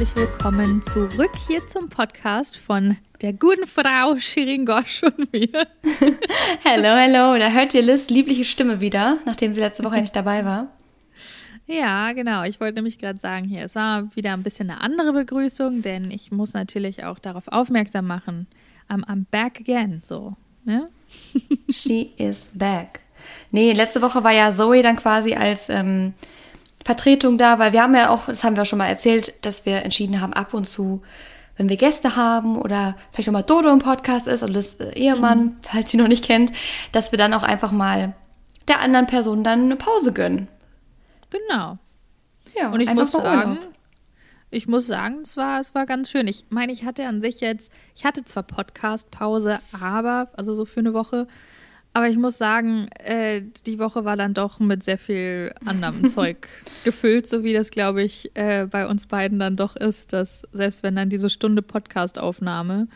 herzlich willkommen zurück hier zum Podcast von der guten Frau Shirin Gosch und mir. hello, hello. Da hört ihr Liz liebliche Stimme wieder, nachdem sie letzte Woche nicht dabei war. Ja, genau. Ich wollte nämlich gerade sagen, hier, es war wieder ein bisschen eine andere Begrüßung, denn ich muss natürlich auch darauf aufmerksam machen. I'm, I'm back again, so. Ne? She is back. Nee, letzte Woche war ja Zoe dann quasi als ähm, Vertretung da, weil wir haben ja auch, das haben wir auch schon mal erzählt, dass wir entschieden haben, ab und zu, wenn wir Gäste haben oder vielleicht auch mal Dodo im Podcast ist oder das äh, Ehemann, mhm. falls sie noch nicht kennt, dass wir dann auch einfach mal der anderen Person dann eine Pause gönnen. Genau. Ja, und ich muss sagen, ich muss sagen, es war, es war ganz schön. Ich meine, ich hatte an sich jetzt, ich hatte zwar Podcast-Pause, aber, also so für eine Woche, aber ich muss sagen, äh, die Woche war dann doch mit sehr viel anderem Zeug gefüllt, so wie das, glaube ich, äh, bei uns beiden dann doch ist, dass selbst wenn dann diese Stunde Podcast-Aufnahme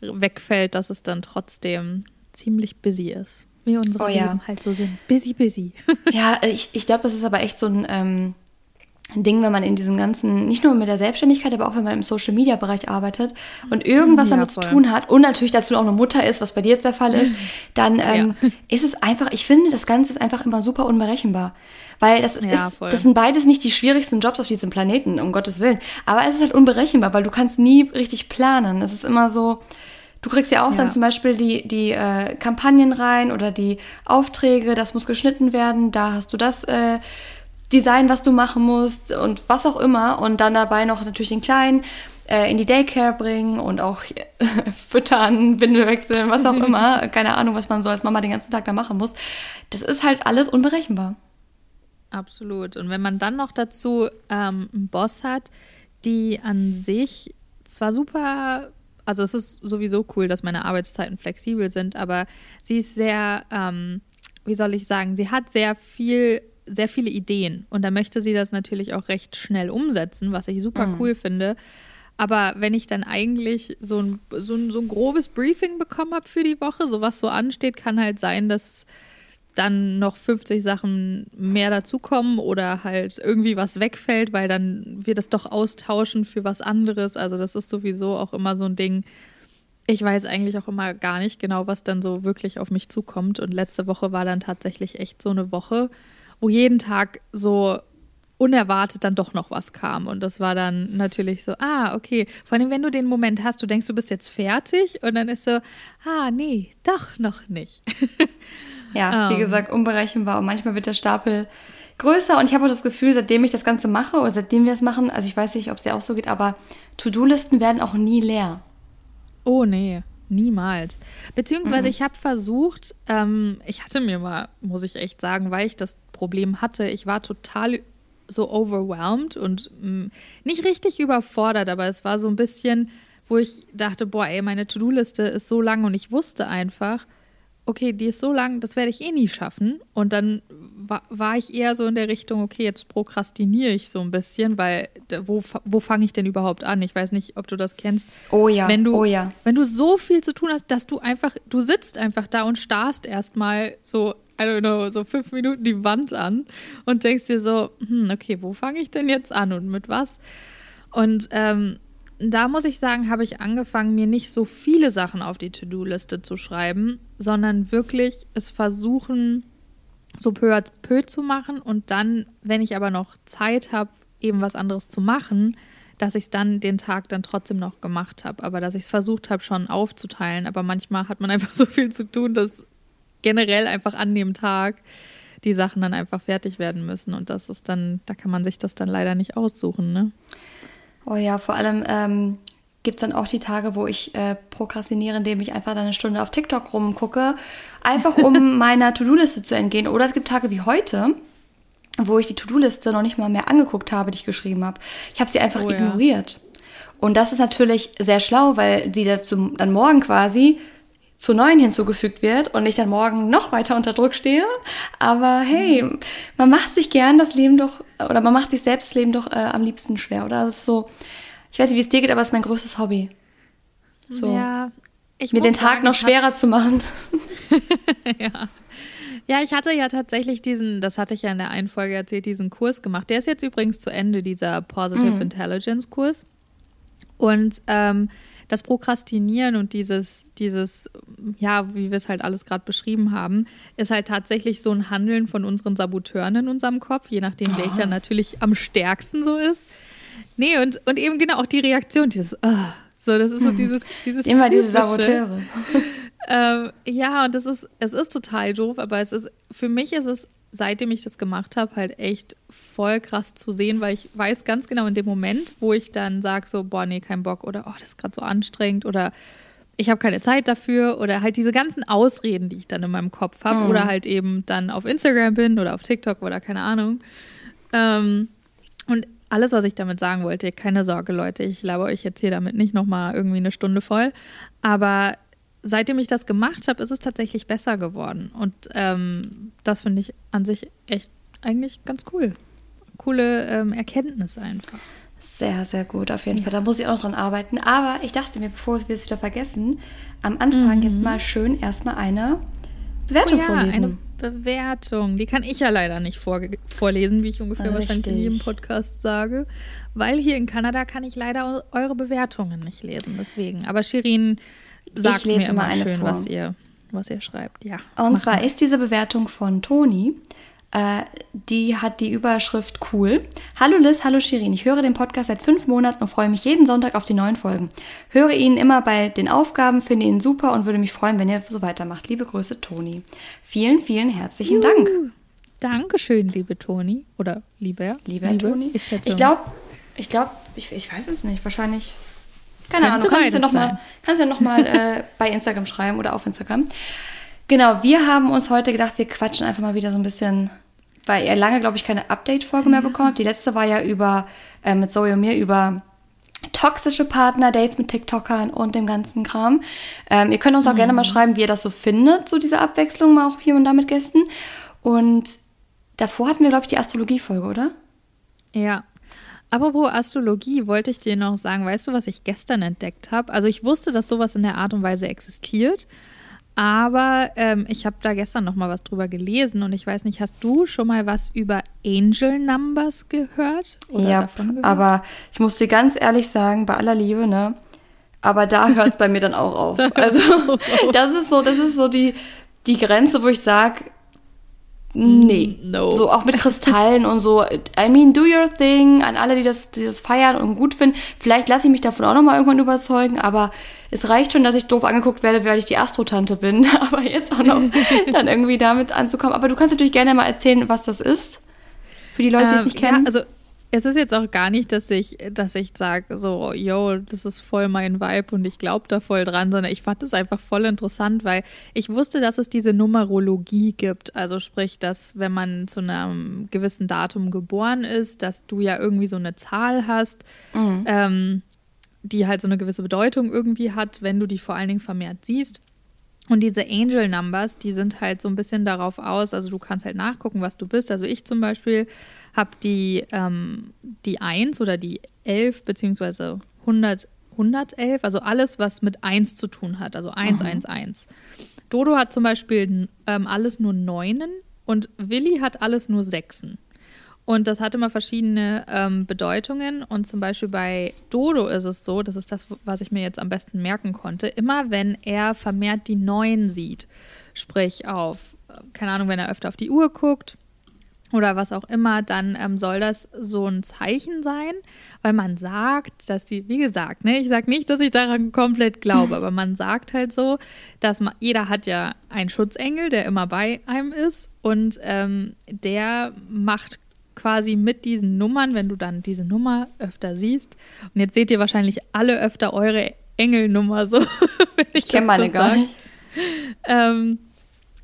wegfällt, dass es dann trotzdem ziemlich busy ist. Wie unsere oh, ja. Leben halt so sind. Busy, busy. ja, ich, ich glaube, das ist aber echt so ein. Ähm Ding, wenn man in diesem ganzen, nicht nur mit der Selbstständigkeit, aber auch wenn man im Social Media Bereich arbeitet und irgendwas ja, damit voll. zu tun hat und natürlich dazu auch eine Mutter ist, was bei dir jetzt der Fall ist, dann ähm, ja. ist es einfach, ich finde, das Ganze ist einfach immer super unberechenbar. Weil das ja, ist, das sind beides nicht die schwierigsten Jobs auf diesem Planeten, um Gottes Willen. Aber es ist halt unberechenbar, weil du kannst nie richtig planen. Es ist immer so, Du kriegst ja auch ja. dann zum Beispiel die, die äh, Kampagnen rein oder die Aufträge, das muss geschnitten werden, da hast du das äh, Design, was du machen musst und was auch immer. Und dann dabei noch natürlich den Kleinen äh, in die Daycare bringen und auch äh, füttern, Windel wechseln, was auch immer. Keine Ahnung, was man so als Mama den ganzen Tag da machen muss. Das ist halt alles unberechenbar. Absolut. Und wenn man dann noch dazu ähm, einen Boss hat, die an sich zwar super, also es ist sowieso cool, dass meine Arbeitszeiten flexibel sind, aber sie ist sehr, ähm, wie soll ich sagen, sie hat sehr viel sehr viele Ideen und da möchte sie das natürlich auch recht schnell umsetzen, was ich super mhm. cool finde. Aber wenn ich dann eigentlich so ein, so ein, so ein grobes Briefing bekommen habe für die Woche, so was so ansteht, kann halt sein, dass dann noch 50 Sachen mehr dazukommen oder halt irgendwie was wegfällt, weil dann wir das doch austauschen für was anderes. Also das ist sowieso auch immer so ein Ding. Ich weiß eigentlich auch immer gar nicht genau, was dann so wirklich auf mich zukommt. Und letzte Woche war dann tatsächlich echt so eine Woche, wo jeden Tag so unerwartet dann doch noch was kam. Und das war dann natürlich so, ah, okay. Vor allem, wenn du den Moment hast, du denkst, du bist jetzt fertig und dann ist so, ah, nee, doch noch nicht. ja, wie um. Ähm. gesagt, unberechenbar und manchmal wird der Stapel größer und ich habe auch das Gefühl, seitdem ich das Ganze mache oder seitdem wir es machen, also ich weiß nicht, ob es dir auch so geht, aber To-Do-Listen werden auch nie leer. Oh, nee. Niemals. Beziehungsweise mhm. ich habe versucht, ähm, ich hatte mir mal, muss ich echt sagen, weil ich das Problem hatte, ich war total so overwhelmed und mh, mm, nicht richtig überfordert, aber es war so ein bisschen, wo ich dachte, boah, ey, meine To-Do-Liste ist so lang und ich wusste einfach, okay, die ist so lang, das werde ich eh nie schaffen. Und dann war, war ich eher so in der Richtung, okay, jetzt prokrastiniere ich so ein bisschen, weil wo, wo fange ich denn überhaupt an? Ich weiß nicht, ob du das kennst. Oh ja, wenn du, oh ja. Wenn du so viel zu tun hast, dass du einfach, du sitzt einfach da und starrst erstmal so, I don't know, so fünf Minuten die Wand an und denkst dir so, hm, okay, wo fange ich denn jetzt an und mit was? Und ähm, da muss ich sagen, habe ich angefangen, mir nicht so viele Sachen auf die To-Do-Liste zu schreiben, sondern wirklich es versuchen, so peu à peu zu machen und dann, wenn ich aber noch Zeit habe, eben was anderes zu machen, dass ich es dann den Tag dann trotzdem noch gemacht habe, aber dass ich es versucht habe, schon aufzuteilen. Aber manchmal hat man einfach so viel zu tun, dass generell einfach an dem Tag die Sachen dann einfach fertig werden müssen und das ist dann, da kann man sich das dann leider nicht aussuchen, ne? Oh ja, vor allem ähm, gibt es dann auch die Tage, wo ich äh, prokrastiniere, indem ich einfach dann eine Stunde auf TikTok rumgucke, einfach um meiner To-Do-Liste zu entgehen. Oder es gibt Tage wie heute, wo ich die To-Do-Liste noch nicht mal mehr angeguckt habe, die ich geschrieben habe. Ich habe sie einfach oh, ignoriert. Ja. Und das ist natürlich sehr schlau, weil sie dazu, dann morgen quasi zu neuen hinzugefügt wird und ich dann morgen noch weiter unter Druck stehe. Aber hey, man macht sich gern das Leben doch, oder man macht sich selbst das Leben doch äh, am liebsten schwer, oder? Das ist so, ich weiß nicht, wie es dir geht, aber es ist mein größtes Hobby. So, ja, ich mir den Tag sagen, noch schwerer zu machen. ja. Ja, ich hatte ja tatsächlich diesen, das hatte ich ja in der einen Folge erzählt, diesen Kurs gemacht. Der ist jetzt übrigens zu Ende, dieser Positive mhm. Intelligence Kurs. Und ähm, das Prokrastinieren und dieses, dieses, ja, wie wir es halt alles gerade beschrieben haben, ist halt tatsächlich so ein Handeln von unseren Saboteuren in unserem Kopf, je nachdem, oh. welcher natürlich am stärksten so ist. Nee, und, und eben genau auch die Reaktion, dieses, oh, so, das ist so dieses, dieses Immer typische. diese Saboteure. ähm, ja, und das ist, es ist total doof, aber es ist, für mich ist es, seitdem ich das gemacht habe, halt echt voll krass zu sehen, weil ich weiß ganz genau in dem Moment, wo ich dann sage so, boah, nee, kein Bock oder oh, das ist gerade so anstrengend oder ich habe keine Zeit dafür oder halt diese ganzen Ausreden, die ich dann in meinem Kopf habe mhm. oder halt eben dann auf Instagram bin oder auf TikTok oder keine Ahnung. Ähm, und alles, was ich damit sagen wollte, keine Sorge, Leute, ich laber euch jetzt hier damit nicht nochmal irgendwie eine Stunde voll. Aber seitdem ich das gemacht habe, ist es tatsächlich besser geworden. Und ähm, das finde ich an sich echt eigentlich ganz cool. Coole ähm, Erkenntnis einfach. Sehr, sehr gut, auf jeden ja. Fall. Da muss ich auch noch dran arbeiten. Aber ich dachte mir, bevor wir es wieder vergessen, am Anfang mhm. jetzt mal schön erstmal eine Bewertung oh ja, vorlesen. Eine Bewertung. Die kann ich ja leider nicht vor vorlesen, wie ich ungefähr Richtig. wahrscheinlich in jedem Podcast sage. Weil hier in Kanada kann ich leider eure Bewertungen nicht lesen. Deswegen. Aber Shirin sagt mir immer schön, vor. was ihr, was ihr schreibt. Ja. Und zwar mal. ist diese Bewertung von Toni. Äh, die hat die Überschrift cool. Hallo Liz, hallo Shirin. Ich höre den Podcast seit fünf Monaten und freue mich jeden Sonntag auf die neuen Folgen. Höre ihn immer bei den Aufgaben, finde ihn super und würde mich freuen, wenn ihr so weitermacht. Liebe Grüße, Toni. Vielen, vielen herzlichen Juhu. Dank. Dankeschön, liebe Toni. Oder lieber. Lieber liebe, Toni. Ich, ich glaube, ich glaube, ich, ich weiß es nicht. Wahrscheinlich. Keine Ahnung. Kannst du ja nochmal ja noch äh, bei Instagram schreiben oder auf Instagram. Genau, wir haben uns heute gedacht, wir quatschen einfach mal wieder so ein bisschen weil ihr lange, glaube ich, keine Update-Folge mehr bekommen Die letzte war ja über, äh, mit Zoe und mir über toxische Partner, Dates mit TikTokern und dem ganzen Kram. Ähm, ihr könnt uns auch mhm. gerne mal schreiben, wie ihr das so findet, so diese Abwechslung mal auch hier und da mit Gästen. Und davor hatten wir, glaube ich, die Astrologie-Folge, oder? Ja. Apropos Astrologie, wollte ich dir noch sagen, weißt du, was ich gestern entdeckt habe? Also ich wusste, dass sowas in der Art und Weise existiert. Aber ähm, ich habe da gestern noch mal was drüber gelesen und ich weiß nicht, hast du schon mal was über Angel Numbers gehört? ja, gehört? aber ich muss dir ganz ehrlich sagen, bei aller Liebe, ne? Aber da hört es bei mir dann auch auf. Also das ist so, das ist so die, die Grenze, wo ich sage, Nee. No. So auch mit Kristallen und so. I mean, do your thing. An alle, die das, die das feiern und gut finden. Vielleicht lasse ich mich davon auch nochmal irgendwann überzeugen, aber es reicht schon, dass ich doof angeguckt werde, weil ich die Astrotante bin. Aber jetzt auch noch dann irgendwie damit anzukommen. Aber du kannst natürlich gerne mal erzählen, was das ist. Für die Leute, die es ähm, nicht kennen. Ja, also es ist jetzt auch gar nicht, dass ich, dass ich sage, so, yo, das ist voll mein Vibe und ich glaube da voll dran, sondern ich fand es einfach voll interessant, weil ich wusste, dass es diese Numerologie gibt. Also sprich, dass wenn man zu einem gewissen Datum geboren ist, dass du ja irgendwie so eine Zahl hast, mhm. ähm, die halt so eine gewisse Bedeutung irgendwie hat, wenn du die vor allen Dingen vermehrt siehst. Und diese Angel Numbers, die sind halt so ein bisschen darauf aus, also du kannst halt nachgucken, was du bist. Also ich zum Beispiel habe die, ähm, die 1 oder die 11 beziehungsweise 100, 111, also alles, was mit 1 zu tun hat, also 1, mhm. 1, 1. Dodo hat zum Beispiel ähm, alles nur Neunen und Willi hat alles nur Sechsen. Und das hat immer verschiedene ähm, Bedeutungen. Und zum Beispiel bei Dodo ist es so, das ist das, was ich mir jetzt am besten merken konnte, immer wenn er vermehrt die Neuen sieht, sprich auf, keine Ahnung, wenn er öfter auf die Uhr guckt oder was auch immer, dann ähm, soll das so ein Zeichen sein, weil man sagt, dass sie, wie gesagt, ne, ich sage nicht, dass ich daran komplett glaube, aber man sagt halt so, dass man, jeder hat ja einen Schutzengel, der immer bei einem ist und ähm, der macht quasi mit diesen Nummern, wenn du dann diese Nummer öfter siehst. Und jetzt seht ihr wahrscheinlich alle öfter eure Engelnummer so. ich kenne meine gar nicht. Ähm,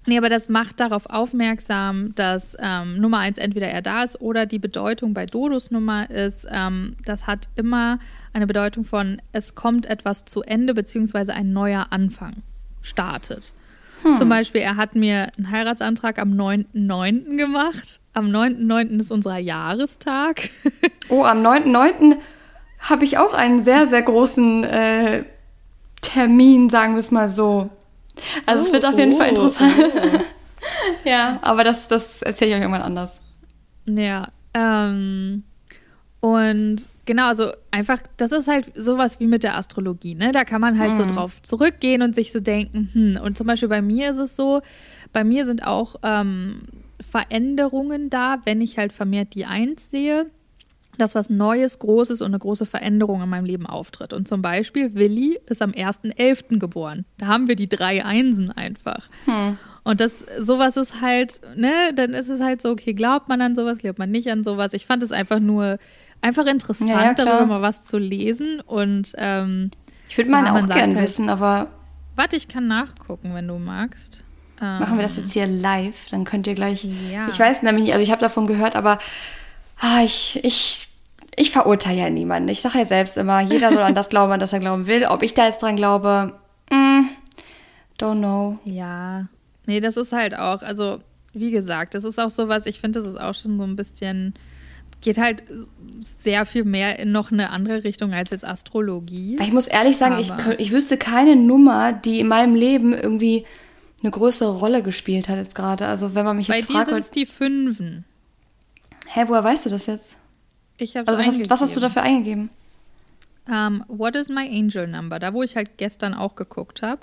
nee, aber das macht darauf aufmerksam, dass ähm, Nummer eins entweder er da ist oder die Bedeutung bei Dodos Nummer ist, ähm, das hat immer eine Bedeutung von, es kommt etwas zu Ende, beziehungsweise ein neuer Anfang startet. Hm. Zum Beispiel, er hat mir einen Heiratsantrag am 9.9. gemacht. Am 9.9. ist unser Jahrestag. oh, am 9.9. habe ich auch einen sehr, sehr großen äh, Termin, sagen wir es mal so. Also oh, es wird auf jeden oh, Fall interessant. Oh. ja, aber das, das erzähle ich euch irgendwann anders. Ja, ähm, und genau, also einfach, das ist halt sowas wie mit der Astrologie, ne? Da kann man halt mhm. so drauf zurückgehen und sich so denken, hm, und zum Beispiel bei mir ist es so, bei mir sind auch ähm, Veränderungen da, wenn ich halt vermehrt die Eins sehe, dass was Neues, Großes und eine große Veränderung in meinem Leben auftritt. Und zum Beispiel, Willi ist am 1.11. geboren. Da haben wir die drei Einsen einfach. Hm. Und das, sowas ist halt, ne, dann ist es halt so, okay, glaubt man an sowas, glaubt man nicht an sowas. Ich fand es einfach nur, einfach interessant, ja, ja, darüber mal was zu lesen. Und ähm, ich würde meine ja, auch gerne halt, wissen, aber. Warte, ich kann nachgucken, wenn du magst. Machen wir das jetzt hier live, dann könnt ihr gleich. Ich weiß nämlich, also ich habe davon gehört, aber ah, ich, ich, ich verurteile ja niemanden. Ich sage ja selbst immer, jeder soll an das glauben, an das er glauben will. Ob ich da jetzt dran glaube, mm, don't know. Ja, nee, das ist halt auch, also wie gesagt, das ist auch sowas, ich finde, das ist auch schon so ein bisschen, geht halt sehr viel mehr in noch eine andere Richtung als jetzt Astrologie. Ich muss ehrlich sagen, ich, ich wüsste keine Nummer, die in meinem Leben irgendwie eine größere Rolle gespielt hat jetzt gerade. Also wenn man mich jetzt Bei fragt... Bei dir sind es die Fünfen. Hä, woher weißt du das jetzt? Ich habe also was, hast, was hast du dafür eingegeben? Um, ähm, what is my angel number? Da, wo ich halt gestern auch geguckt habe.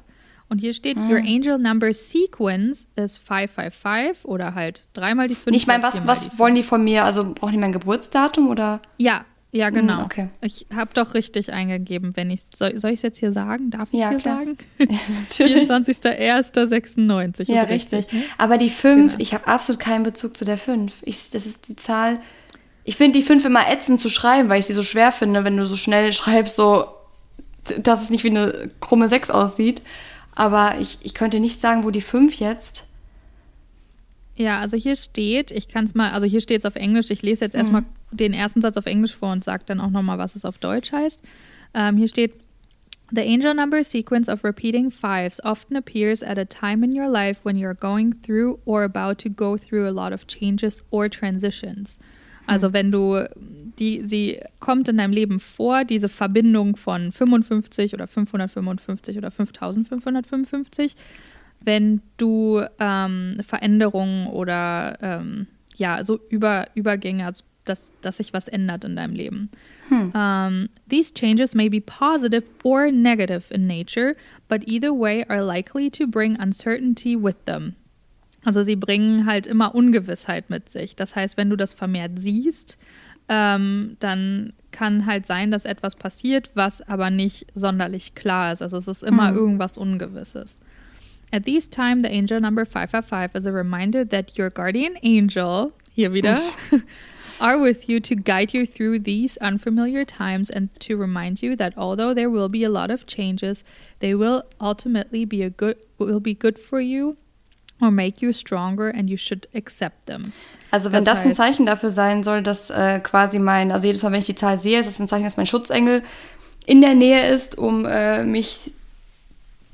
Und hier steht, ah. your angel number sequence is 555 oder halt dreimal die 5. Ich meine, was, was wollen die von mir? Also brauchen die mein Geburtsdatum oder? Ja, ja, hm, genau. okay. Ich habe doch richtig eingegeben, wenn ich soll, soll ich es jetzt hier sagen? Darf ich es ja, hier klar. sagen? 24.01.96. Ja, richtig. richtig ne? Aber die 5, genau. ich habe absolut keinen Bezug zu der 5. das ist die Zahl. Ich finde die 5 immer ätzend zu schreiben, weil ich sie so schwer finde, wenn du so schnell schreibst, so dass es nicht wie eine krumme 6 aussieht. Aber ich, ich könnte nicht sagen, wo die 5 jetzt. Ja, also hier steht, ich kann es mal, also hier steht es auf Englisch, ich lese jetzt mhm. erstmal den ersten Satz auf Englisch vor und sage dann auch nochmal, was es auf Deutsch heißt. Ähm, hier steht, The angel number sequence of repeating fives often appears at a time in your life when you're going through or about to go through a lot of changes or transitions. Also wenn du die, sie kommt in deinem Leben vor, diese Verbindung von 55 oder 555 oder 5555, wenn du ähm, Veränderungen oder ähm, ja, so Über, Übergänge, also dass, dass sich was ändert in deinem Leben. Hm. Um, these changes may be positive or negative in nature, but either way are likely to bring uncertainty with them. Also sie bringen halt immer Ungewissheit mit sich. Das heißt, wenn du das vermehrt siehst, ähm, dann kann halt sein, dass etwas passiert, was aber nicht sonderlich klar ist. Also es ist immer hm. irgendwas Ungewisses. At this time, the angel number 555 is a reminder that your guardian angel, hier wieder, are with you to guide you through these unfamiliar times and to remind you that although there will be a lot of changes, they will ultimately be a good will be good for you or make you stronger and you should accept them. Also wenn das, das heißt, ein Zeichen dafür sein soll, dass äh, quasi mein, also jedes Mal, wenn ich die Zahl sehe, ist das ein Zeichen, dass mein Schutzengel in der Nähe ist, um äh, mich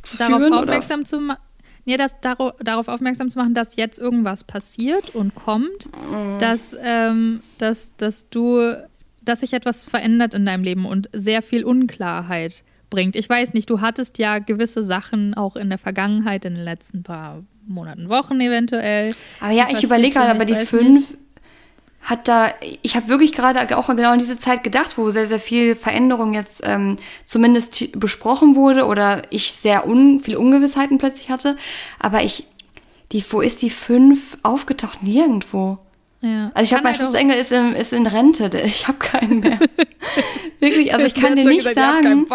zu darauf führen, aufmerksam oder? zu machen Nee, das, darauf, darauf aufmerksam zu machen, dass jetzt irgendwas passiert und kommt, mhm. dass, ähm, dass, dass du, dass sich etwas verändert in deinem Leben und sehr viel Unklarheit bringt. Ich weiß nicht, du hattest ja gewisse Sachen auch in der Vergangenheit, in den letzten paar Monaten, Wochen eventuell. Aber ja, ich überlege gerade, aber die fünf, nicht hat da, ich habe wirklich gerade auch genau in diese Zeit gedacht, wo sehr, sehr viel Veränderung jetzt ähm, zumindest besprochen wurde oder ich sehr un, viele Ungewissheiten plötzlich hatte. Aber ich, die, wo ist die fünf aufgetaucht? Nirgendwo. Ja. Also ich habe mein Schutzengel ist in, ist in Rente, ich habe keinen mehr. Wirklich, also ich kann dir nicht gesagt, sagen.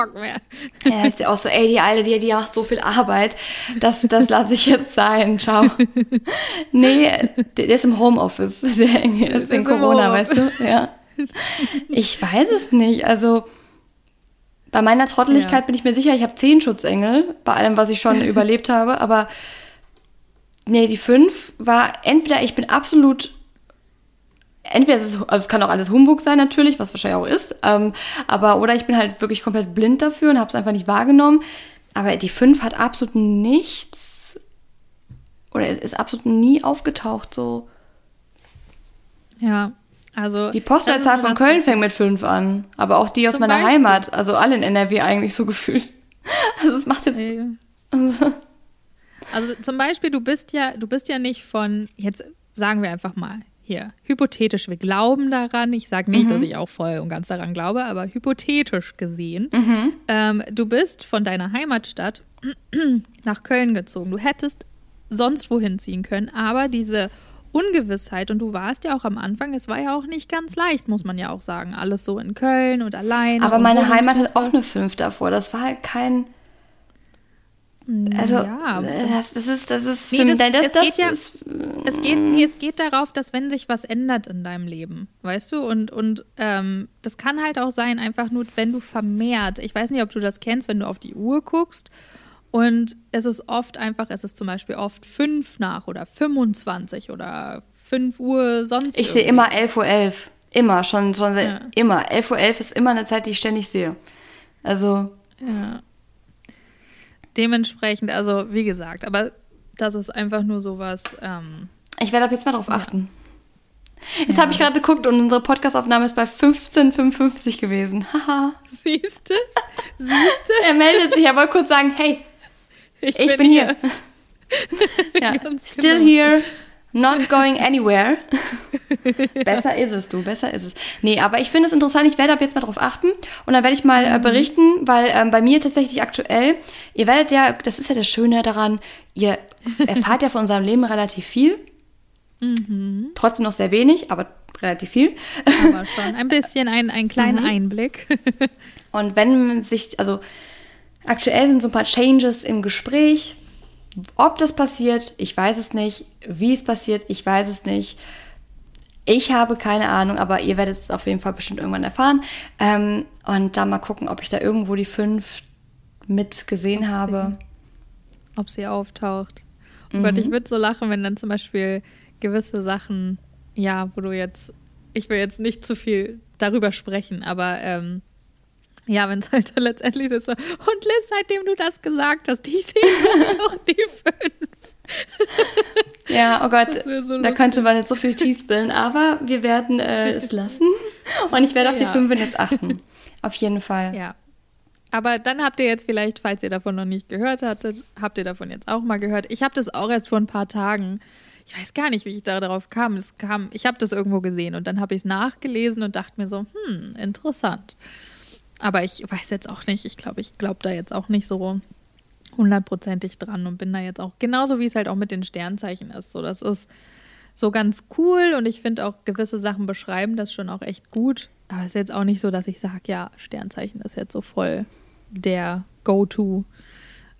Ja, ist ja auch so, ey, die Alte, die, die macht so viel Arbeit, das, das lasse ich jetzt sein, ciao. nee, der, ist im Homeoffice, der ist wegen Corona, weißt du? Ja. Ich weiß es nicht, also bei meiner Trotteligkeit ja. bin ich mir sicher, ich habe zehn Schutzengel, bei allem, was ich schon überlebt habe, aber nee, die fünf war entweder ich bin absolut entweder ist es, also es kann auch alles Humbug sein natürlich, was wahrscheinlich auch ist, ähm, aber oder ich bin halt wirklich komplett blind dafür und habe es einfach nicht wahrgenommen. Aber die 5 hat absolut nichts oder ist absolut nie aufgetaucht so. Ja, also die Postleitzahl von Köln fängt mit 5 an, aber auch die aus meiner Beispiel. Heimat, also alle in NRW eigentlich so gefühlt. Also es macht jetzt. Also zum Beispiel, du bist ja, du bist ja nicht von, jetzt sagen wir einfach mal, hier, hypothetisch, wir glauben daran. Ich sage nicht, mhm. dass ich auch voll und ganz daran glaube, aber hypothetisch gesehen, mhm. ähm, du bist von deiner Heimatstadt nach Köln gezogen. Du hättest sonst wohin ziehen können, aber diese Ungewissheit und du warst ja auch am Anfang, es war ja auch nicht ganz leicht, muss man ja auch sagen. Alles so in Köln und allein. Aber meine Heimat hat auch eine 5 davor. Das war halt kein also, ja, das, das ist, das ist, nee, das, das, es das geht ja, ist, es geht, nee, es geht darauf, dass wenn sich was ändert in deinem Leben, weißt du, und, und ähm, das kann halt auch sein, einfach nur, wenn du vermehrt, ich weiß nicht, ob du das kennst, wenn du auf die Uhr guckst und es ist oft einfach, es ist zum Beispiel oft fünf nach oder 25 oder 5 Uhr sonst. Ich sehe immer 11.11 Uhr. 11. Immer, schon, schon ja. immer. 11.11 Uhr 11 ist immer eine Zeit, die ich ständig sehe. Also. Ja. Dementsprechend, also wie gesagt, aber das ist einfach nur sowas. Ähm, ich werde ab jetzt mal drauf achten. Jetzt ja, habe ich gerade geguckt und unsere Podcastaufnahme ist bei 15,55 gewesen. Haha. Siehste? Siehste? er meldet sich, aber kurz sagen, hey, ich, ich bin, bin, hier. hier. ja. Still genau. here. Not going anywhere. besser ist es, du, besser ist es. Nee, aber ich finde es interessant, ich werde ab jetzt mal drauf achten und dann werde ich mal äh, mhm. berichten, weil ähm, bei mir tatsächlich aktuell, ihr werdet ja, das ist ja das Schöne daran, ihr erfahrt ja von unserem Leben relativ viel. Mhm. Trotzdem noch sehr wenig, aber relativ viel. Aber schon ein bisschen, ein, einen kleinen mhm. Einblick. und wenn man sich, also aktuell sind so ein paar Changes im Gespräch ob das passiert, ich weiß es nicht. Wie es passiert, ich weiß es nicht. Ich habe keine Ahnung, aber ihr werdet es auf jeden Fall bestimmt irgendwann erfahren. Ähm, und dann mal gucken, ob ich da irgendwo die fünf mit gesehen ob habe. Sie, ob sie auftaucht. Oh mhm. Gott, ich würde so lachen, wenn dann zum Beispiel gewisse Sachen, ja, wo du jetzt, ich will jetzt nicht zu viel darüber sprechen, aber ähm, ja, wenn es halt letztendlich ist so, und Liz, seitdem du das gesagt hast, ich sehe noch die fünf. ja, oh Gott, so da könnte man jetzt so viel Tee spillen, aber wir werden äh, es lassen und ich werde auf ja. die fünf jetzt achten. Auf jeden Fall. Ja. Aber dann habt ihr jetzt vielleicht, falls ihr davon noch nicht gehört hattet, habt ihr davon jetzt auch mal gehört. Ich habe das auch erst vor ein paar Tagen. Ich weiß gar nicht, wie ich da darauf kam. Es kam, ich habe das irgendwo gesehen und dann habe ich es nachgelesen und dachte mir so, hm, interessant. Aber ich weiß jetzt auch nicht, ich glaube, ich glaube da jetzt auch nicht so hundertprozentig dran und bin da jetzt auch, genauso wie es halt auch mit den Sternzeichen ist. So, das ist so ganz cool und ich finde auch gewisse Sachen beschreiben das schon auch echt gut. Aber es ist jetzt auch nicht so, dass ich sage, ja, Sternzeichen ist jetzt so voll der Go-To,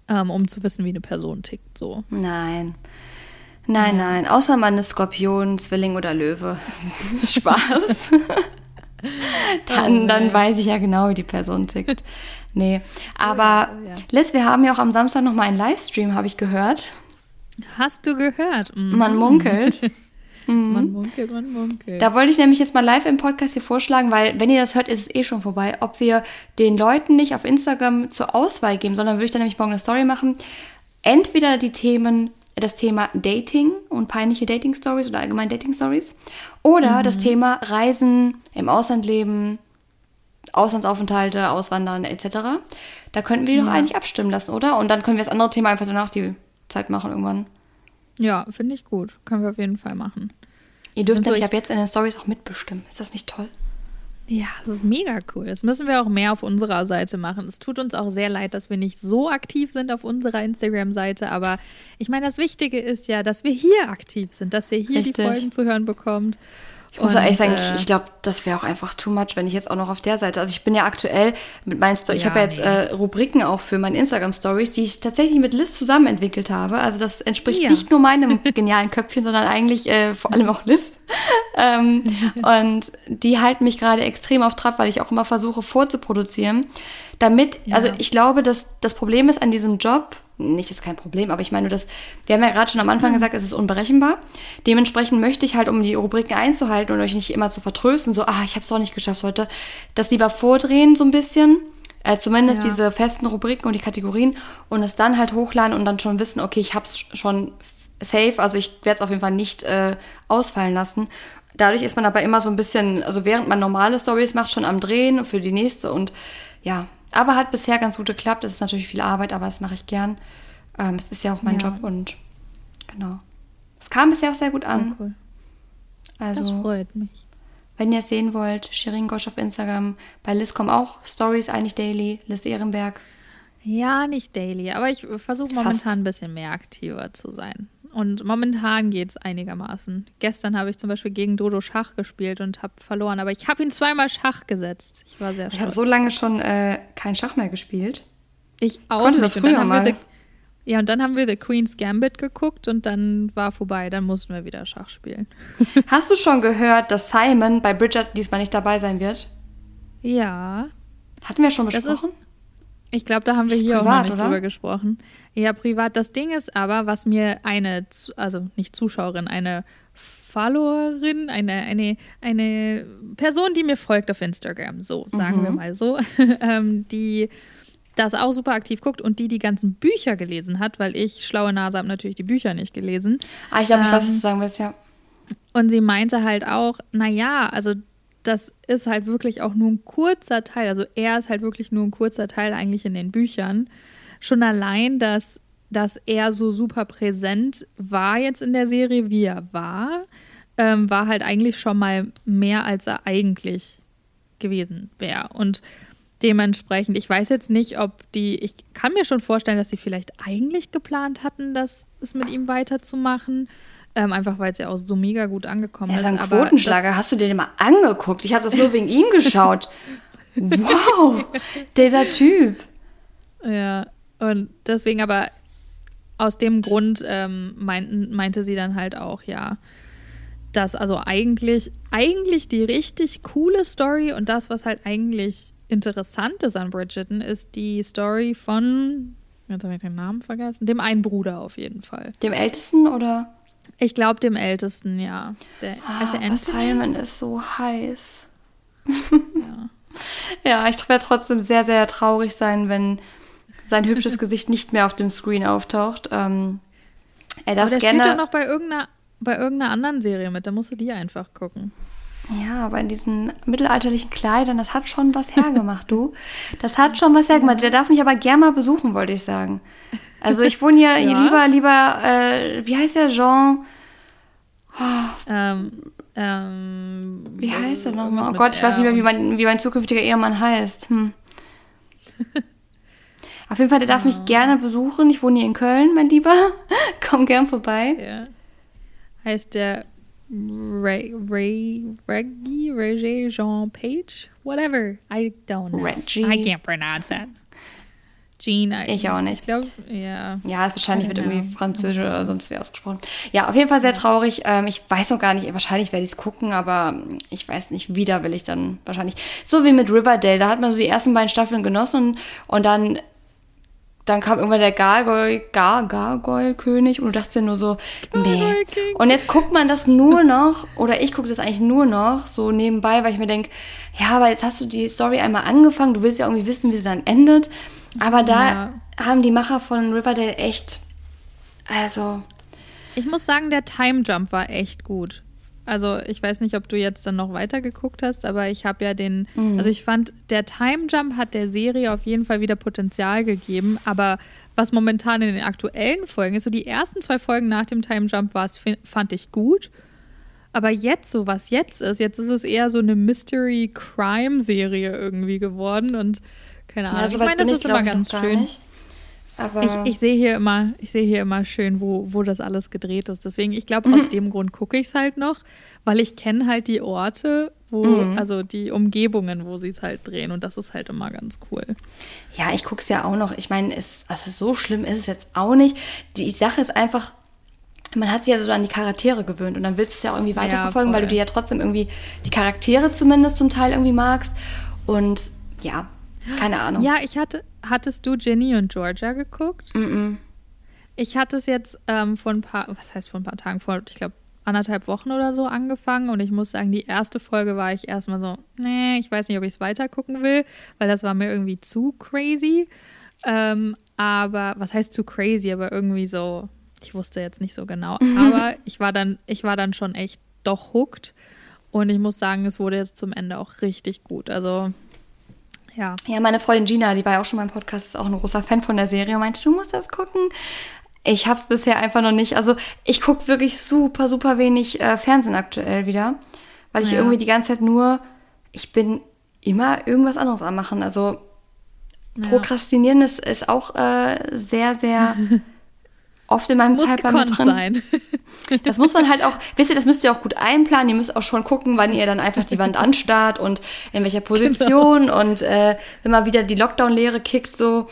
ähm, um zu wissen, wie eine Person tickt. So. Nein. Nein, nein. Außer man ist Skorpion, Zwilling oder Löwe. Spaß. dann, oh dann weiß ich ja genau, wie die Person tickt. Nee, aber ja, ja. Liz, wir haben ja auch am Samstag noch mal einen Livestream, habe ich gehört. Hast du gehört? Mhm. Man munkelt. mhm. Man munkelt, man munkelt. Da wollte ich nämlich jetzt mal live im Podcast hier vorschlagen, weil wenn ihr das hört, ist es eh schon vorbei, ob wir den Leuten nicht auf Instagram zur Auswahl geben, sondern würde ich dann nämlich morgen eine Story machen. Entweder die Themen das Thema Dating und peinliche Dating-Stories oder allgemein Dating-Stories. Oder mhm. das Thema Reisen, im Ausland leben, Auslandsaufenthalte, Auswandern etc. Da könnten wir die ja. doch eigentlich abstimmen lassen, oder? Und dann können wir das andere Thema einfach danach die Zeit machen irgendwann. Ja, finde ich gut. Können wir auf jeden Fall machen. Ihr dürft nämlich so, ab jetzt in den Stories auch mitbestimmen. Ist das nicht toll? Ja, das ist mega cool. Das müssen wir auch mehr auf unserer Seite machen. Es tut uns auch sehr leid, dass wir nicht so aktiv sind auf unserer Instagram-Seite. Aber ich meine, das Wichtige ist ja, dass wir hier aktiv sind, dass ihr hier Richtig. die Folgen zu hören bekommt. Ich muss und, ehrlich sagen, ich, ich glaube, das wäre auch einfach too much, wenn ich jetzt auch noch auf der Seite. Also ich bin ja aktuell mit meinen Stories, ja, ich habe ja jetzt nee. äh, Rubriken auch für meine Instagram-Stories, die ich tatsächlich mit Liz zusammen entwickelt habe. Also das entspricht ja. nicht nur meinem genialen Köpfchen, sondern eigentlich äh, vor allem auch Liz. ähm, und die halten mich gerade extrem auf Trab, weil ich auch immer versuche vorzuproduzieren. Damit, ja. also ich glaube, dass das Problem ist an diesem Job, nicht ist kein Problem, aber ich meine nur, dass wir haben ja gerade schon am Anfang mhm. gesagt, es ist unberechenbar. Dementsprechend möchte ich halt, um die Rubriken einzuhalten und euch nicht immer zu vertrösten, so, ah, ich habe es doch nicht geschafft heute, das lieber vordrehen so ein bisschen. Äh, zumindest ja. diese festen Rubriken und die Kategorien und es dann halt hochladen und dann schon wissen, okay, ich habe es schon safe, also ich werde es auf jeden Fall nicht äh, ausfallen lassen. Dadurch ist man aber immer so ein bisschen, also während man normale Stories macht, schon am Drehen für die nächste und ja, aber hat bisher ganz gut geklappt. Es ist natürlich viel Arbeit, aber das mache ich gern. Ähm, es ist ja auch mein ja. Job und genau. Es kam bisher auch sehr gut an. Oh, cool. Also, das freut mich. Wenn ihr es sehen wollt, Shirin Gosch auf Instagram. Bei Liz kommen auch Stories eigentlich daily. Liz Ehrenberg. Ja, nicht daily, aber ich versuche momentan ein bisschen mehr aktiver zu sein. Und momentan geht es einigermaßen. Gestern habe ich zum Beispiel gegen Dodo Schach gespielt und habe verloren, aber ich habe ihn zweimal Schach gesetzt. Ich war sehr stolz. Ich habe so lange schon äh, kein Schach mehr gespielt. Ich auch Konnte nicht. Das früher mal. The, ja, und dann haben wir The Queen's Gambit geguckt und dann war vorbei. Dann mussten wir wieder Schach spielen. Hast du schon gehört, dass Simon bei Bridget diesmal nicht dabei sein wird? Ja. Hatten wir schon besprochen? Ich glaube, da haben wir hier privat, auch noch nicht oder? drüber gesprochen. Ja, privat. Das Ding ist aber, was mir eine, also nicht Zuschauerin, eine Followerin, eine, eine, eine Person, die mir folgt auf Instagram, so sagen mhm. wir mal so, ähm, die das auch super aktiv guckt und die die ganzen Bücher gelesen hat, weil ich, schlaue Nase, habe natürlich die Bücher nicht gelesen. Ah, ich glaube, ich weiß, was du ähm, sagen willst, ja. Und sie meinte halt auch, naja, also das ist halt wirklich auch nur ein kurzer Teil. Also er ist halt wirklich nur ein kurzer Teil eigentlich in den Büchern. Schon allein, dass, dass er so super präsent war jetzt in der Serie, wie er war, ähm, war halt eigentlich schon mal mehr, als er eigentlich gewesen wäre. Und dementsprechend, ich weiß jetzt nicht, ob die, ich kann mir schon vorstellen, dass sie vielleicht eigentlich geplant hatten, das es mit ihm weiterzumachen. Ähm, einfach weil es ja auch so mega gut angekommen ist. Er ist ein Quotenschlager. Hast du den mal angeguckt? Ich habe das nur wegen ihm geschaut. Wow, dieser Typ. Ja, und deswegen aber aus dem Grund ähm, meinten, meinte sie dann halt auch, ja, dass also eigentlich, eigentlich die richtig coole Story und das, was halt eigentlich interessant ist an Bridgerton, ist die Story von, jetzt habe ich den Namen vergessen, dem einen Bruder auf jeden Fall. Dem Ältesten oder? Ich glaube dem Ältesten, ja. Der, ah, also Simon ist so heiß. Ja. ja, ich werde trotzdem sehr, sehr traurig sein, wenn sein hübsches Gesicht nicht mehr auf dem Screen auftaucht. Ähm, er darf Aber der gerne. Spielt doch noch bei irgendeiner, bei irgendeiner anderen Serie mit. Da musst du die einfach gucken. Ja, aber in diesen mittelalterlichen Kleidern, das hat schon was hergemacht, du. Das hat schon was hergemacht. Der darf mich aber gerne mal besuchen, wollte ich sagen. Also ich wohne hier ja. lieber, lieber, äh, wie heißt der Jean? Oh. Ähm, ähm, wie heißt er nochmal? Oh Gott, ich weiß nicht mehr, wie mein, wie mein zukünftiger Ehemann heißt. Hm. Auf jeden Fall, der darf mich gerne besuchen. Ich wohne hier in Köln, mein Lieber. Komm gern vorbei. Ja. Heißt der Ray, Ray, Reggie, Reggie, Jean Page, whatever. I don't know. Reggie. I can't pronounce that. Jean. I, ich auch nicht. Ich glaube, ja. Ja, es wahrscheinlich wird irgendwie Französisch oder sonst wie ausgesprochen. Ja, auf jeden Fall sehr traurig. Ähm, ich weiß noch gar nicht, wahrscheinlich werde ich es gucken, aber ich weiß nicht, wieder will ich dann wahrscheinlich. So wie mit Riverdale, da hat man so die ersten beiden Staffeln genossen und, dann dann kam irgendwann der Gargoyle, Gar, Gargoyle-König und du dachtest ja nur so, nee. Und jetzt guckt man das nur noch, oder ich gucke das eigentlich nur noch so nebenbei, weil ich mir denke, ja, aber jetzt hast du die Story einmal angefangen, du willst ja irgendwie wissen, wie sie dann endet. Aber da ja. haben die Macher von Riverdale echt, also. Ich muss sagen, der Time Jump war echt gut. Also ich weiß nicht, ob du jetzt dann noch weiter geguckt hast, aber ich habe ja den, mhm. also ich fand, der Time Jump hat der Serie auf jeden Fall wieder Potenzial gegeben, aber was momentan in den aktuellen Folgen ist, so die ersten zwei Folgen nach dem Time Jump war es, fand ich gut. Aber jetzt, so was jetzt ist, jetzt ist es eher so eine Mystery-Crime-Serie irgendwie geworden und keine Ahnung. Ja, so ich meine, das ist immer ganz schön. Nicht. Aber ich, ich sehe hier immer, ich sehe hier immer schön, wo, wo das alles gedreht ist. Deswegen, ich glaube, aus dem Grund gucke ich es halt noch, weil ich kenne halt die Orte, wo, mhm. also die Umgebungen, wo sie es halt drehen. Und das ist halt immer ganz cool. Ja, ich gucke es ja auch noch. Ich meine, also so schlimm ist es jetzt auch nicht. Die Sache ist einfach, man hat sich ja so an die Charaktere gewöhnt und dann willst du es ja auch irgendwie weiterverfolgen, ja, weil du dir ja trotzdem irgendwie die Charaktere zumindest zum Teil irgendwie magst. Und ja, keine Ahnung. Ja, ich hatte, hattest du Ginny und Georgia geguckt? Mm, -mm. Ich hatte es jetzt ähm, vor ein paar, was heißt vor ein paar Tagen, vor, ich glaube, anderthalb Wochen oder so angefangen und ich muss sagen, die erste Folge war ich erstmal so, nee, ich weiß nicht, ob ich es weiter gucken will, weil das war mir irgendwie zu crazy. Ähm, aber was heißt zu crazy? Aber irgendwie so, ich wusste jetzt nicht so genau. Aber ich war dann, ich war dann schon echt doch hooked. Und ich muss sagen, es wurde jetzt zum Ende auch richtig gut. Also Ja. Ja, meine Freundin Gina, die war ja auch schon mal im Podcast, ist auch ein großer Fan von der Serie und meinte, du musst das gucken. Ich habe es bisher einfach noch nicht. Also ich gucke wirklich super, super wenig äh, Fernsehen aktuell wieder, weil ich ja. irgendwie die ganze Zeit nur, ich bin immer irgendwas anderes am machen. Also ja. Prokrastinieren ist, ist auch äh, sehr, sehr oft in meinem Zeitplan mit drin. Sein. das muss man halt auch, wisst ihr, das müsst ihr auch gut einplanen. Ihr müsst auch schon gucken, wann ihr dann einfach die Wand anstarrt und in welcher Position genau. und äh, wenn mal wieder die Lockdown-Lehre kickt, so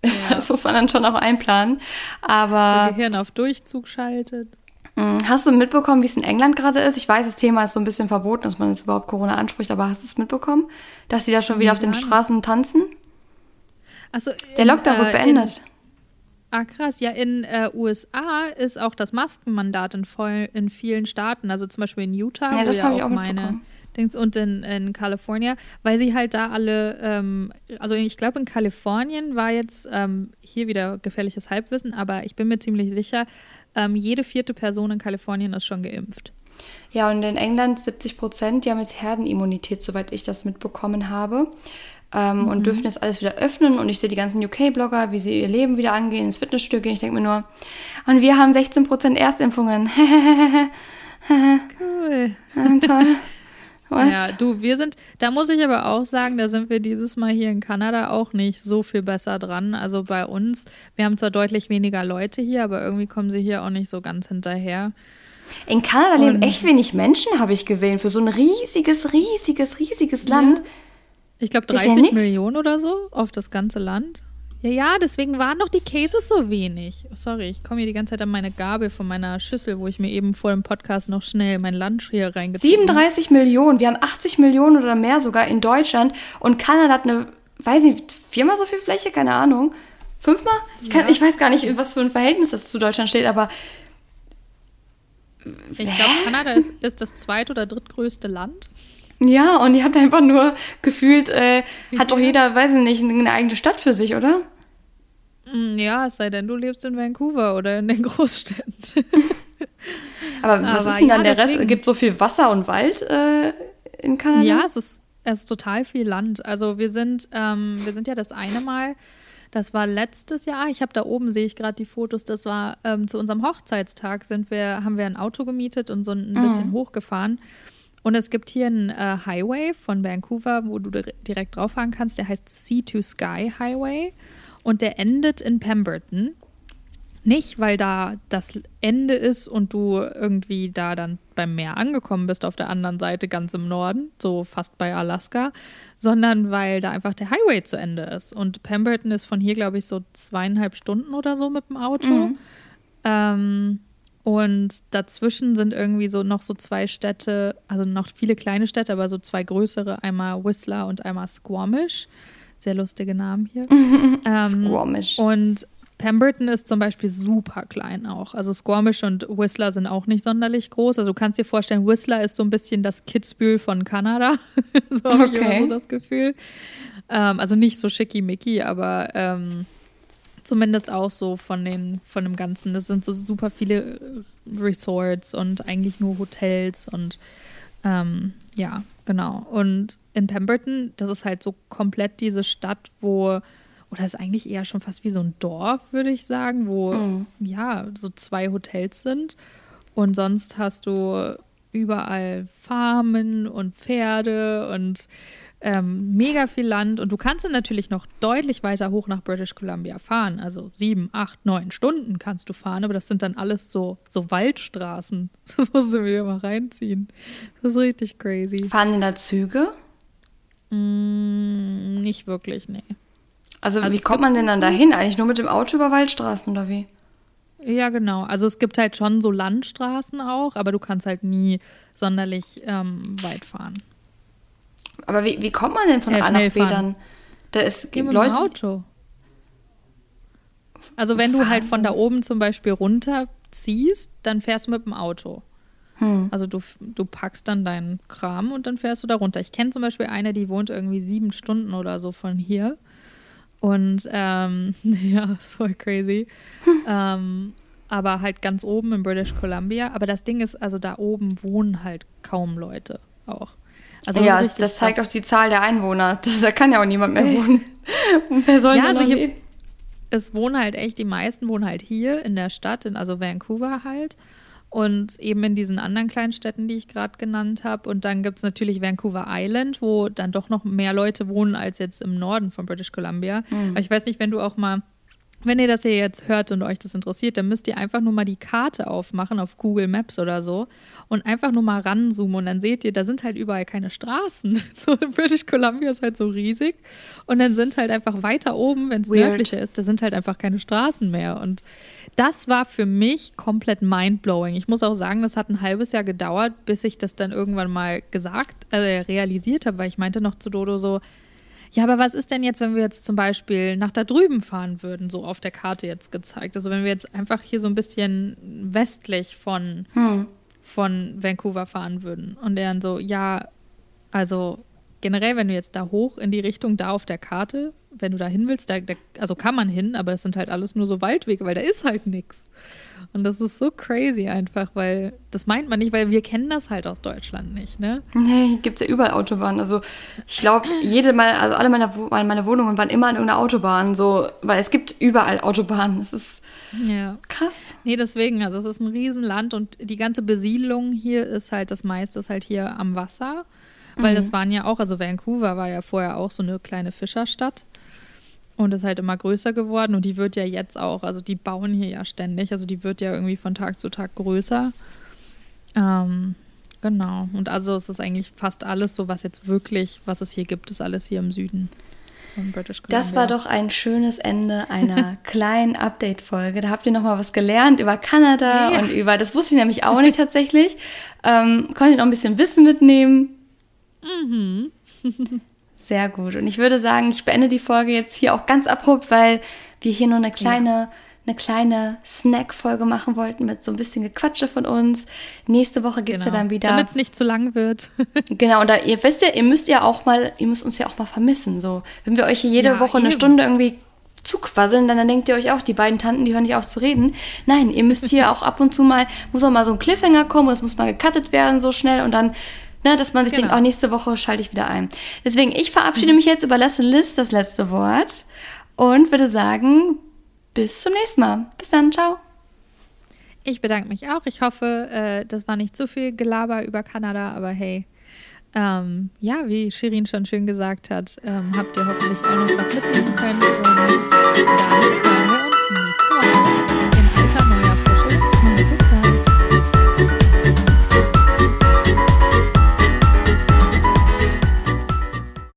ja. Das muss man dann schon auch einplanen. Aber. Das Gehirn auf Durchzug schaltet. Hm, hast du mitbekommen, wie es in England gerade ist? Ich weiß, das Thema ist so ein bisschen verboten, dass man jetzt überhaupt Corona anspricht, aber hast du es mitbekommen, dass sie da schon wieder ja. auf den Straßen tanzen? Also Der Lockdown äh, wird beendet. In, ah, krass. Ja, in äh, USA ist auch das Maskenmandat in, voll, in vielen Staaten, also zum Beispiel in Utah, ja, das wo ja auch, auch meine Dings und in, in Kalifornien, weil sie halt da alle, ähm, also ich glaube in Kalifornien war jetzt ähm, hier wieder gefährliches Halbwissen, aber ich bin mir ziemlich sicher, ähm, jede vierte Person in Kalifornien ist schon geimpft. Ja, und in England 70 Prozent, die haben jetzt Herdenimmunität, soweit ich das mitbekommen habe. Ähm, mhm. Und dürfen jetzt alles wieder öffnen. Und ich sehe die ganzen UK-Blogger, wie sie ihr Leben wieder angehen, ins Fitnessstück gehen. Ich denke mir nur, und wir haben 16 Prozent Erstimpfungen. cool. Ja, toll. Was? Ja, du, wir sind, da muss ich aber auch sagen, da sind wir dieses Mal hier in Kanada auch nicht so viel besser dran. Also bei uns, wir haben zwar deutlich weniger Leute hier, aber irgendwie kommen sie hier auch nicht so ganz hinterher. In Kanada Und leben echt wenig Menschen, habe ich gesehen, für so ein riesiges, riesiges, riesiges Land. Ja. Ich glaube 30 ja Millionen oder so auf das ganze Land. Ja, ja, deswegen waren doch die Cases so wenig. Sorry, ich komme hier die ganze Zeit an meine Gabel von meiner Schüssel, wo ich mir eben vor dem Podcast noch schnell mein Lunch hier reingezogen habe. 37 Millionen. Wir haben 80 Millionen oder mehr sogar in Deutschland. Und Kanada hat eine, weiß nicht, viermal so viel Fläche? Keine Ahnung. Fünfmal? Ich, kann, ja. ich weiß gar nicht, was für ein Verhältnis das zu Deutschland steht, aber. Ich glaube, Kanada ist, ist das zweit- oder drittgrößte Land. Ja, und ihr habt einfach nur gefühlt, äh, hat doch jeder, weiß ich nicht, eine eigene Stadt für sich, oder? Mm, ja, es sei denn, du lebst in Vancouver oder in den Großstädten. Aber was Aber ist denn dann ja, der deswegen. Rest? Gibt so viel Wasser und Wald äh, in Kanada? Ja, es ist, es ist total viel Land. Also wir sind, ähm, wir sind ja das eine Mal, das war letztes Jahr, ich habe da oben, sehe ich gerade die Fotos, das war ähm, zu unserem Hochzeitstag, sind wir, haben wir ein Auto gemietet und so ein, ein bisschen mhm. hochgefahren. Und es gibt hier einen äh, Highway von Vancouver, wo du direkt drauf fahren kannst. Der heißt Sea to Sky Highway. Und der endet in Pemberton. Nicht, weil da das Ende ist und du irgendwie da dann beim Meer angekommen bist, auf der anderen Seite ganz im Norden, so fast bei Alaska, sondern weil da einfach der Highway zu Ende ist. Und Pemberton ist von hier, glaube ich, so zweieinhalb Stunden oder so mit dem Auto. Mhm. Ähm, und dazwischen sind irgendwie so noch so zwei Städte, also noch viele kleine Städte, aber so zwei größere, einmal Whistler und einmal Squamish. Sehr lustige Namen hier. ähm, Squamish. Und Pemberton ist zum Beispiel super klein auch. Also Squamish und Whistler sind auch nicht sonderlich groß. Also du kannst dir vorstellen, Whistler ist so ein bisschen das Kitzbühel von Kanada. so habe okay. ich immer so das Gefühl. Ähm, also nicht so schickimicki, aber ähm, zumindest auch so von den von dem Ganzen. Das sind so super viele Resorts und eigentlich nur Hotels und ähm, ja, genau. Und in Pemberton, das ist halt so komplett diese Stadt, wo oder ist eigentlich eher schon fast wie so ein Dorf, würde ich sagen, wo mhm. ja so zwei Hotels sind und sonst hast du überall Farmen und Pferde und ähm, mega viel Land und du kannst dann natürlich noch deutlich weiter hoch nach British Columbia fahren. Also sieben, acht, neun Stunden kannst du fahren, aber das sind dann alles so, so Waldstraßen. Das musst du mir mal reinziehen. Das ist richtig crazy. Fahren denn da Züge? Mm, nicht wirklich, nee. Also, also wie kommt man denn dann dahin? Eigentlich nur mit dem Auto über Waldstraßen oder wie? Ja, genau. Also es gibt halt schon so Landstraßen auch, aber du kannst halt nie sonderlich ähm, weit fahren. Aber wie, wie kommt man denn von ja, A nach B dann? Da ist mit Leute. Dem Auto. Also wenn Wahnsinn. du halt von da oben zum Beispiel runterziehst, dann fährst du mit dem Auto. Hm. Also du, du packst dann deinen Kram und dann fährst du da runter. Ich kenne zum Beispiel eine, die wohnt irgendwie sieben Stunden oder so von hier. Und ähm, ja, so crazy. Hm. Ähm, aber halt ganz oben in British Columbia. Aber das Ding ist, also da oben wohnen halt kaum Leute auch. Also ja, das, das zeigt auch die Zahl der Einwohner. Da kann ja auch niemand mehr wohnen. Wer soll ja, da also hier, leben? Es wohnen halt echt, die meisten wohnen halt hier in der Stadt, in, also Vancouver halt. Und eben in diesen anderen kleinen Städten, die ich gerade genannt habe. Und dann gibt es natürlich Vancouver Island, wo dann doch noch mehr Leute wohnen als jetzt im Norden von British Columbia. Mhm. Aber ich weiß nicht, wenn du auch mal wenn ihr das hier jetzt hört und euch das interessiert, dann müsst ihr einfach nur mal die Karte aufmachen auf Google Maps oder so und einfach nur mal ranzoomen und dann seht ihr, da sind halt überall keine Straßen. So in British Columbia ist halt so riesig und dann sind halt einfach weiter oben, wenn es nördlicher ist, da sind halt einfach keine Straßen mehr und das war für mich komplett mindblowing. Ich muss auch sagen, das hat ein halbes Jahr gedauert, bis ich das dann irgendwann mal gesagt, äh, realisiert habe, weil ich meinte noch zu Dodo so, ja, aber was ist denn jetzt, wenn wir jetzt zum Beispiel nach da drüben fahren würden, so auf der Karte jetzt gezeigt? Also wenn wir jetzt einfach hier so ein bisschen westlich von, hm. von Vancouver fahren würden. Und er dann so, ja, also generell, wenn du jetzt da hoch in die Richtung da auf der Karte, wenn du da hin willst, da, da, also kann man hin, aber das sind halt alles nur so Waldwege, weil da ist halt nichts. Und das ist so crazy einfach, weil das meint man nicht, weil wir kennen das halt aus Deutschland nicht, ne? Nee, hier gibt es ja überall Autobahnen. Also ich glaube, jede mal, also alle meine, meine Wohnungen waren immer an irgendeiner Autobahn, so, weil es gibt überall Autobahnen. Das ist ja. krass. Nee, deswegen, also es ist ein Riesenland und die ganze Besiedlung hier ist halt, das meiste ist halt hier am Wasser. Weil mhm. das waren ja auch, also Vancouver war ja vorher auch so eine kleine Fischerstadt. Und ist halt immer größer geworden und die wird ja jetzt auch, also die bauen hier ja ständig, also die wird ja irgendwie von Tag zu Tag größer. Ähm, genau. Und also es ist eigentlich fast alles so, was jetzt wirklich, was es hier gibt, ist alles hier im Süden. Von British Columbia. Das war doch ein schönes Ende einer kleinen Update-Folge. Da habt ihr nochmal was gelernt über Kanada ja. und über, das wusste ich nämlich auch nicht tatsächlich. Ähm, konnte noch ein bisschen Wissen mitnehmen. Mhm. Sehr gut. Und ich würde sagen, ich beende die Folge jetzt hier auch ganz abrupt, weil wir hier nur eine kleine, ja. eine kleine Snack-Folge machen wollten mit so ein bisschen Gequatsche von uns. Nächste Woche geht es genau. ja dann wieder. Damit es nicht zu lang wird. genau, und da, ihr wisst ja, ihr müsst ja auch mal, ihr müsst uns ja auch mal vermissen. So, wenn wir euch hier jede ja, Woche eben. eine Stunde irgendwie zuquasseln, dann, dann denkt ihr euch auch, die beiden Tanten, die hören nicht auf zu reden. Nein, ihr müsst hier auch ab und zu mal, muss auch mal so ein Cliffhanger kommen, es muss mal gecuttet werden so schnell und dann Ne, dass man sich genau. denkt, auch nächste Woche schalte ich wieder ein. Deswegen, ich verabschiede mhm. mich jetzt, überlasse Liz das letzte Wort und würde sagen, bis zum nächsten Mal. Bis dann, ciao. Ich bedanke mich auch. Ich hoffe, äh, das war nicht zu viel Gelaber über Kanada, aber hey, ähm, ja, wie Shirin schon schön gesagt hat, ähm, habt ihr hoffentlich auch noch was mitnehmen können. Und dann hören wir uns nächste Woche.